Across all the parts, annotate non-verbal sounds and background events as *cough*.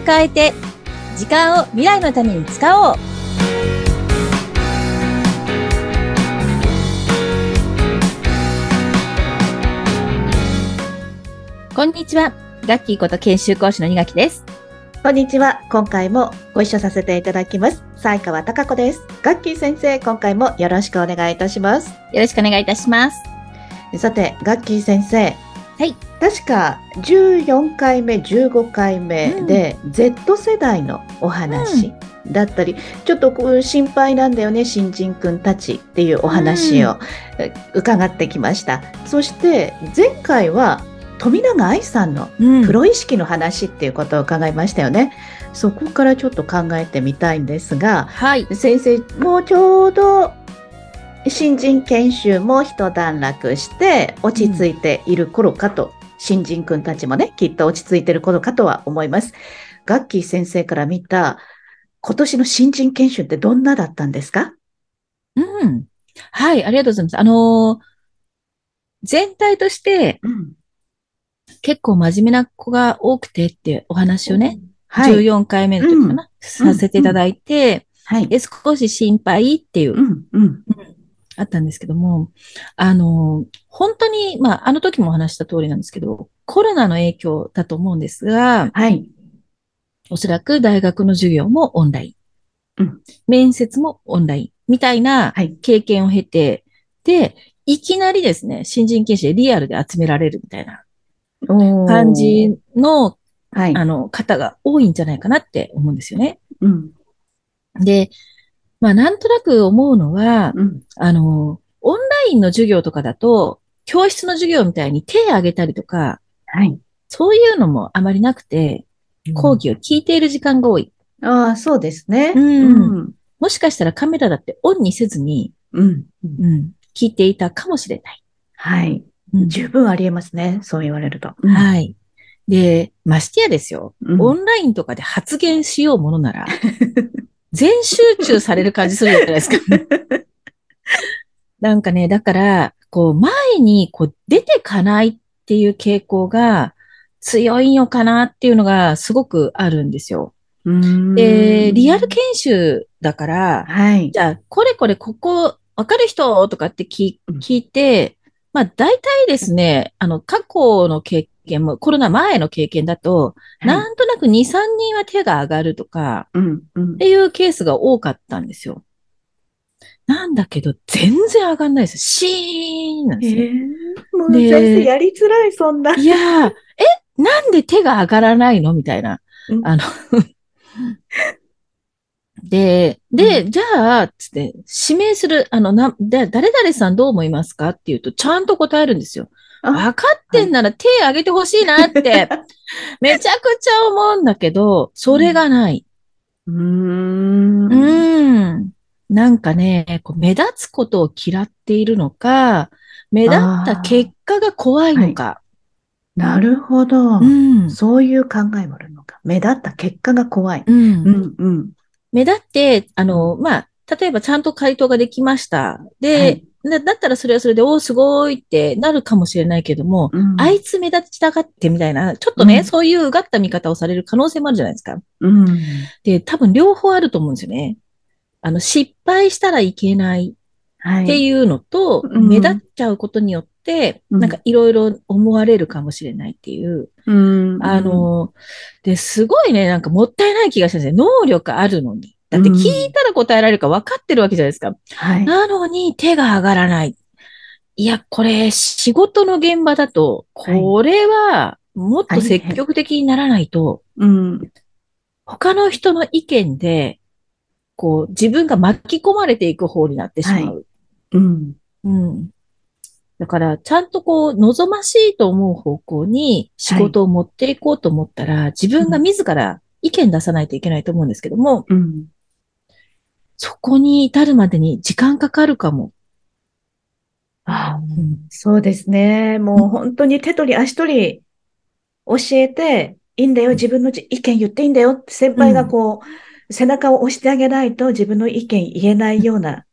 を変えて、時間を未来のために使おう。こんにちは。ガッキーこと研修講師の二垣です。こんにちは。今回もご一緒させていただきます。西川貴子です。ガッキー先生、今回もよろしくお願いいたします。よろしくお願いいたします。さて、ガッキー先生。はい。確か14回目、15回目で、Z 世代のお話だったり、ちょっと心配なんだよね、新人くんたちっていうお話をえ伺ってきました。そして、前回は富永愛さんのうんプロ意識の話っていうことを伺いましたよね。そこからちょっと考えてみたいんですが、はい。先生、もうちょうど新人研修も一段落して落ち着いている頃かと、新人くんたちもね、きっと落ち着いている頃かとは思います。ガッキー先生から見た今年の新人研修ってどんなだったんですか？うん。はい、ありがとうございます。あのー全体としてうん。結構真面目な子が多くてってお話をね、はい。14回目の時かな、させていただいて、はい。で、少し心配っていう、うん、うん。あったんですけども、あのー本当に、まあ、あの時もお話した通りなんですけど、コロナの影響だと思うんですが、はい。おそらく大学の授業もオンライン。うん面接もオンライン。みたいなはい経験を経て、で、いきなりですね、新人研修でリアルで集められるみたいな感じの、はい。あの、方が多いんじゃないかなって思うんですよね。うん。で、まあ、なんとなく思うのは、うん。あの、オンラインの授業とかだと、教室の授業みたいに手を挙げたりとか、はい。そういうのもあまりなくて、講義を聞いている時間が多い。ああ、そうですね。うんうん。もしかしたらカメラだってオンにせずに、うん。うん、聞いていたかもしれない。はい。うん十分ありえますね。そう言われると。はい。で、ましてやですよ。うんオンラインとかで発言しようものなら、*laughs* 全集中される感じするじゃないですか。*laughs* なんかね、だから、こう、前にこう出てかないっていう傾向が強いのかなっていうのがすごくあるんですよ。うんで、リアル研修だから、はい。じゃあ、これこれここわかる人とかって聞いて、まあ大体ですね、あの、過去の経験も、コロナ前の経験だと、なんとなく2、3人は手が上がるとか、うん、うんっ。ていうケースが多かったんですよ。なんだけど、全然上がんないです。シーンなんですよ。えー、もうで先生やりづらい、そんな。いやー、え、なんで手が上がらないの？みたいな。うんあの、で、で、じゃあ、つって、指名する、あの、な、で、誰々さんどう思いますか？っていうと、ちゃんと答えるんですよ。あ分かってんなら手挙げてほしいなって、*laughs* めちゃくちゃ思うんだけど、それがない。うーん。うーん。なんかね、こう目立つことを嫌っているのか、目立った結果が怖いのか。なるほど。うん。そういう考えもあるのか。目立った結果が怖い。うんうん、うん。目立って、あの、まあ、例えばちゃんと回答ができました。で、はいだだったらそれはそれで、おーすごいってなるかもしれないけども、うんあいつ目立ちたがってみたいな、ちょっとね、うんそういううがった見方をされる可能性もあるじゃないですか。うん。で、多分両方あると思うんですよね。あの、失敗したらいけないはい。っていうのと、うん目立っちゃうことによって、うんなんかいろいろ思われるかもしれないっていう。うん。あの、で、すごいね、なんかもったいない気がしたんですね。能力あるのに。だって聞いたら答えられるか分かってるわけじゃないですか。はい。なのに手が上がらない。いや、これ仕事の現場だと、これはもっと積極的にならないと、うん。他の人の意見で、こう、自分が巻き込まれていく方になってしまう。うん。うん。だから、ちゃんとこう、望ましいと思う方向に仕事を持っていこうと思ったら、自分が自ら意見出さないといけないと思うんですけども、うん。そこに至るまでに時間かかるかも。ああうんそうですね。もう本当に手取り足取り教えていいんだよ。自分の意見言っていいんだよって先輩がこう、背中を押してあげないと自分の意見言えないような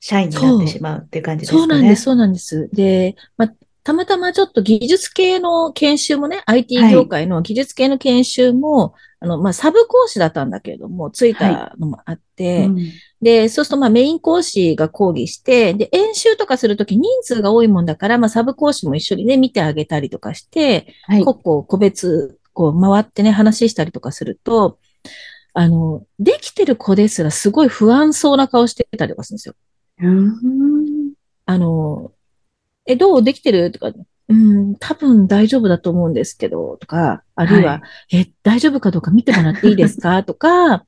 社員になってしまうっていう感じですかね。そうなんです、そうなんです。で、まあ、たまたまちょっと技術系の研修もね、IT 業界の技術系の研修も、あの、まあ、サブ講師だったんだけれども、ついたのもあって、うんで、そうするとまあメイン講師が講義して、で、演習とかするとき人数が多いもんだから、まあサブ講師も一緒にね、見てあげたりとかして、はい。こうこう個別、こう回ってね、話したりとかすると、あの、できてる子ですらすごい不安そうな顔してたりとかするんですよ。うん。あの、え、どうできてる？とか、うん、多分大丈夫だと思うんですけど、とか、あるいは、はえ、大丈夫かどうか見てもらっていいですか？*laughs* とか、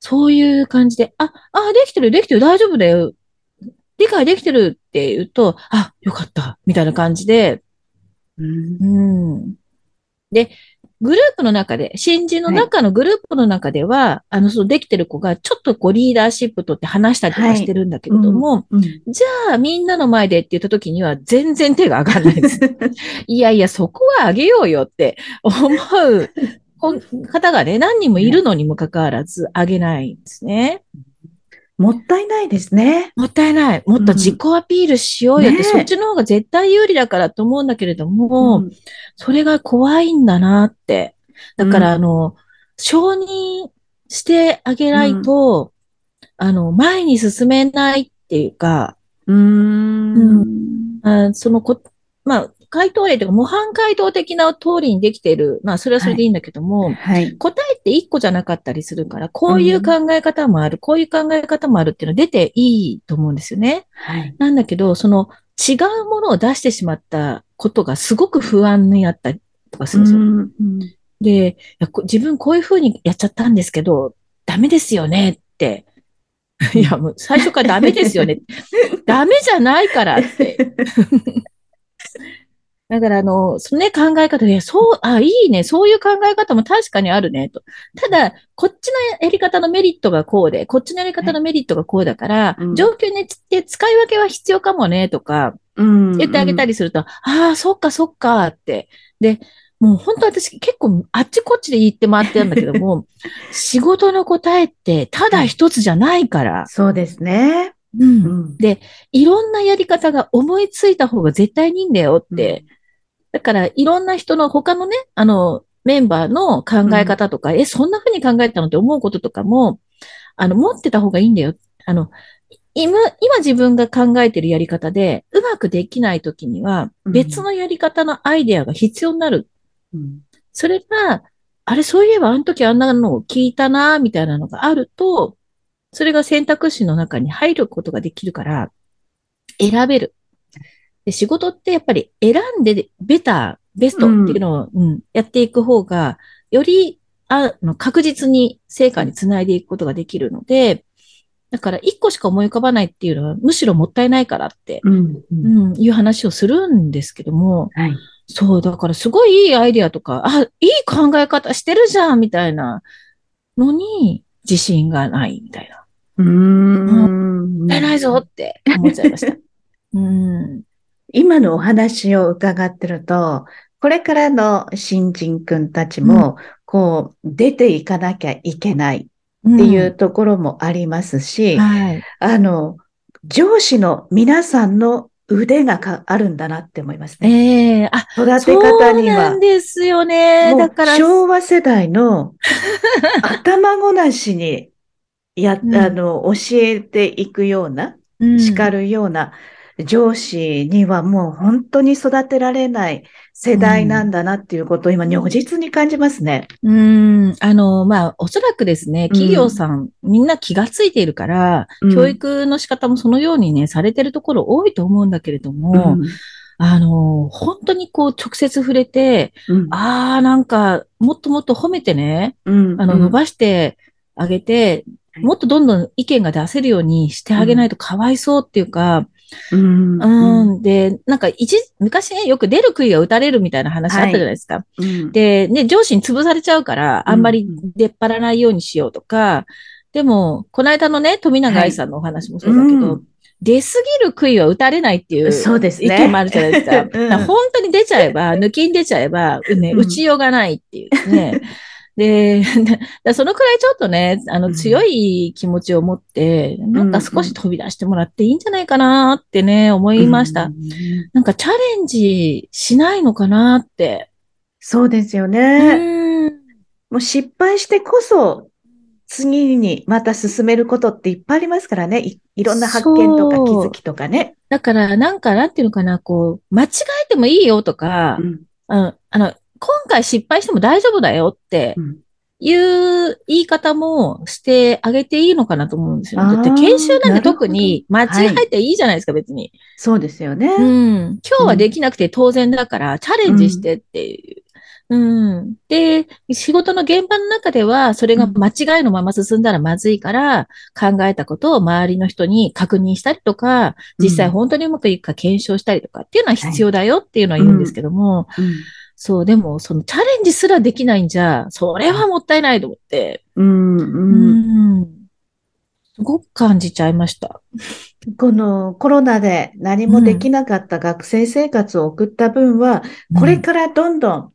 そういう感じで、あ、あ、できてる、できてる、大丈夫だよ。理解できてるって言うと、あ、よかった、みたいな感じで、うん。うん。で、グループの中で、新人の中のグループの中では、あの、そのできてる子がちょっとこうリーダーシップ取って話したりとかしてるんだけれども、うんじゃあみんなの前でって言った時には全然手が上がらないです。*laughs* いやいや、そこは上げようよって思うこ方がね、何人もいるのにもかかわらず上げないんですね。もったいないですね。もったいない。もっと自己アピールしようよって、ねえそっちの方が絶対有利だからと思うんだけれども、うんそれが怖いんだなって。だから、うんあの、承認してあげないと、あの、前に進めないっていうか、うーん。あそのこ、まあ、回答例というか、模範回答的な通りにできている。まあ、それはそれでいいんだけども、はい。答えって一個じゃなかったりするから、こういう考え方もある、こういう考え方もあるっていうのは出ていいと思うんですよね。はい。なんだけど、その違うものを出してしまったことがすごく不安になったりとかするんですよ。うんで、いやこ自分こういうふうにやっちゃったんですけど、ダメですよねって。*laughs* いや、もう最初からダメですよね。*laughs* ダメじゃないからって。だから、あの、そのね、考え方で、そう、あ、いいね、そういう考え方も確かにあるね、と。ただ、こっちのやり方のメリットがこうで、こっちのやり方のメリットがこうだから、うん状況によって使い分けは必要かもね、とか、うん言ってあげたりすると、ああ、そっかそっかって。で、もう本当私結構あっちこっちで言って回ってるんだけども、*laughs* 仕事の答えってただ一つじゃないから、そうですね。う。うんんいろんなやり方が思いついた方が絶対にいいんだよって。だからいろんな人の他のね、あの、メンバーの考え方とか、え、そんな風に考えたのって思うこととかも、あの、持ってた方がいいんだよ。あの、今、今自分が考えてるやり方で、うまくできないときには、うん別のやり方のアイデアが必要になる。うんそれが、あれ、そういえばあの時あんなのを聞いたな、みたいなのがあると、それが選択肢の中に入ることができるから、選べる。で仕事ってやっぱり選んでベター、ベストっていうのを、うんやっていく方が、よりあの確実に成果につないでいくことができるので、だから一個しか思い浮かばないっていうのはむしろもったいないからって、うんううんん、いう話をするんですけども、はい。そう、だからすごいいいアイデアとか、あ、いい考え方してるじゃん、みたいなのに自信がないみたいな。うーんもったいないぞって思っちゃいました。*laughs* うん。今のお話を伺ってると、これからの新人くんたちも、こう、出ていかなきゃいけないっていうところもありますし、はい。あの、上司の皆さんの腕がかあるんだなって思いますね。ええあ、育てそう方にはなん。ですよね。だから、昭和世代の *laughs* 頭ごなしにや、うんあの、教えていくような、うん叱るような上司にはもう本当に育てられない世代なんだなっていうことを今如実に感じますね。うん。あの、まあ、おそらくですね、うん。企業さん、みんな気がついているから、うん。教育の仕方もそのようにね、されてるところ多いと思うんだけれども、あの、本当にこう、直接触れて、うん。ああ、なんか、もっともっと褒めてね、うん。あの、伸ばしてあげて、はい。もっとどんどん意見が出せるようにしてあげないとかわいそうっていうか、うんうん、で、なんか一、昔ね、よく出る杭が打たれるみたいな話あったじゃないですか。うん。で、ね、上司に潰されちゃうから、あんまりうん出っ張らないようにしようとか、でも、この間のね、富永愛さんのお話もそうだけど、うん。出すぎる杭は打たれないっていうそうですね。意見もあるじゃないですか。*laughs* うん。だから本当に出ちゃえば、抜きに出ちゃえば、ね、うん。打ちようがないっていうね。で、*laughs* だそのくらいちょっとね、あの、うん強い気持ちを持って、なんか少し飛び出してもらっていいんじゃないかなってね、思いました。うんなんかチャレンジしないのかなって。そうですようね。ん。もう失敗してこそ、次にまた進めることっていっぱいありますからね。いいろんな発見とか気づきとかね。だから、なんか、なんていうのかな、こう、間違えてもいいよとか、うんうん、あの、今回失敗しても大丈夫だよってうんいう言い方もしてあげていいのかなと思うんですよ。だって研修なんて特に間違えていいじゃないですか、別に。そうですよね。うん。今日はできなくて当然だから、チャレンジしてっていう。うん。で、仕事の現場の中では、それが間違いのまま進んだらまずいから、考えたことを周りの人に確認したりとか、実際本当にうまくいくか検証したりとかっていうのは必要だよっていうのは言うんですけども、うんそう、でも、そのチャレンジすらできないんじゃ、それはもったいないと思って、うんううんん。すごく感じちゃいました。このコロナで何もできなかった学生生活を送った分は、これからどんどん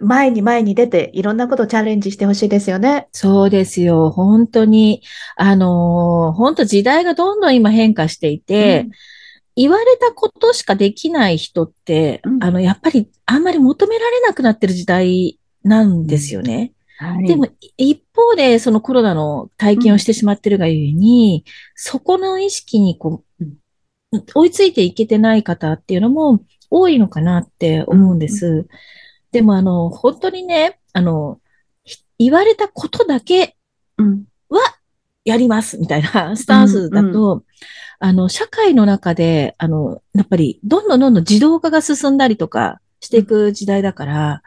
前に前に出ていろんなことをチャレンジしてほしいですよね。そうですよ。本当に。あのー本当時代がどんどん今変化していて、言われたことしかできない人って、うん。あの、やっぱりあんまり求められなくなってる時代なんですよね。はい。でも、一方で、そのコロナの体験をしてしまってるがゆえに、そこの意識にこう、追いついていけてない方っていうのも多いのかなって思うんです。でも、あの、本当にね、あの、ひ言われたことだけうんやりますみたいなスタンスだと、あの、社会の中で、あの、やっぱり、どんどんどんどん自動化が進んだりとかしていく時代だから、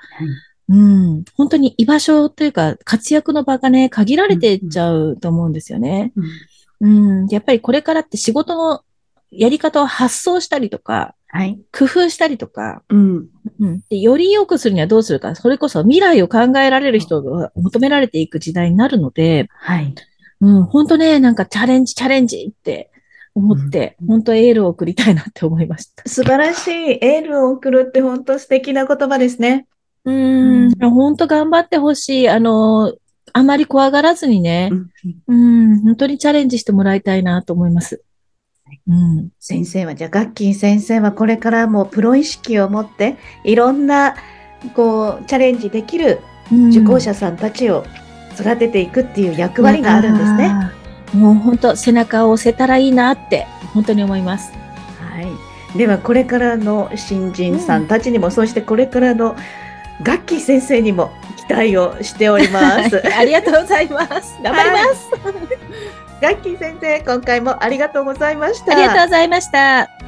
うん、本当に居場所というか、活躍の場がね、限られていっちゃうと思うんですよね。うん。うん、やっぱりこれからって仕事のやり方を発想したりとか、はい。工夫したりとか、うん。うん、でより良くするにはどうするか、それこそ未来を考えられる人が求められていく時代になるので、はい。うん、本当ね、なんかチャレンジ、チャレンジって思って、うん本当エールを送りたいなって思いました。素晴らしい。エールを送るって本当素敵な言葉ですね。うん、本当頑張ってほしい。あの、あまり怖がらずにねう、んうん、本当にチャレンジしてもらいたいなと思います。うん、先生は、じゃあ、ガッキー先生はこれからもプロ意識を持って、いろんな、こう、チャレンジできるうん受講者さんたちを育てていくっていう役割があるんですね。もう本当背中を押せたらいいなって、本当に思います。はい。では、これからの新人さんたちにも、そしてこれからのガッキー先生にも期待をしております。ありがとうございます。頑張ります。ガッキー先生、今回もありがとうございました。ありがとうございました。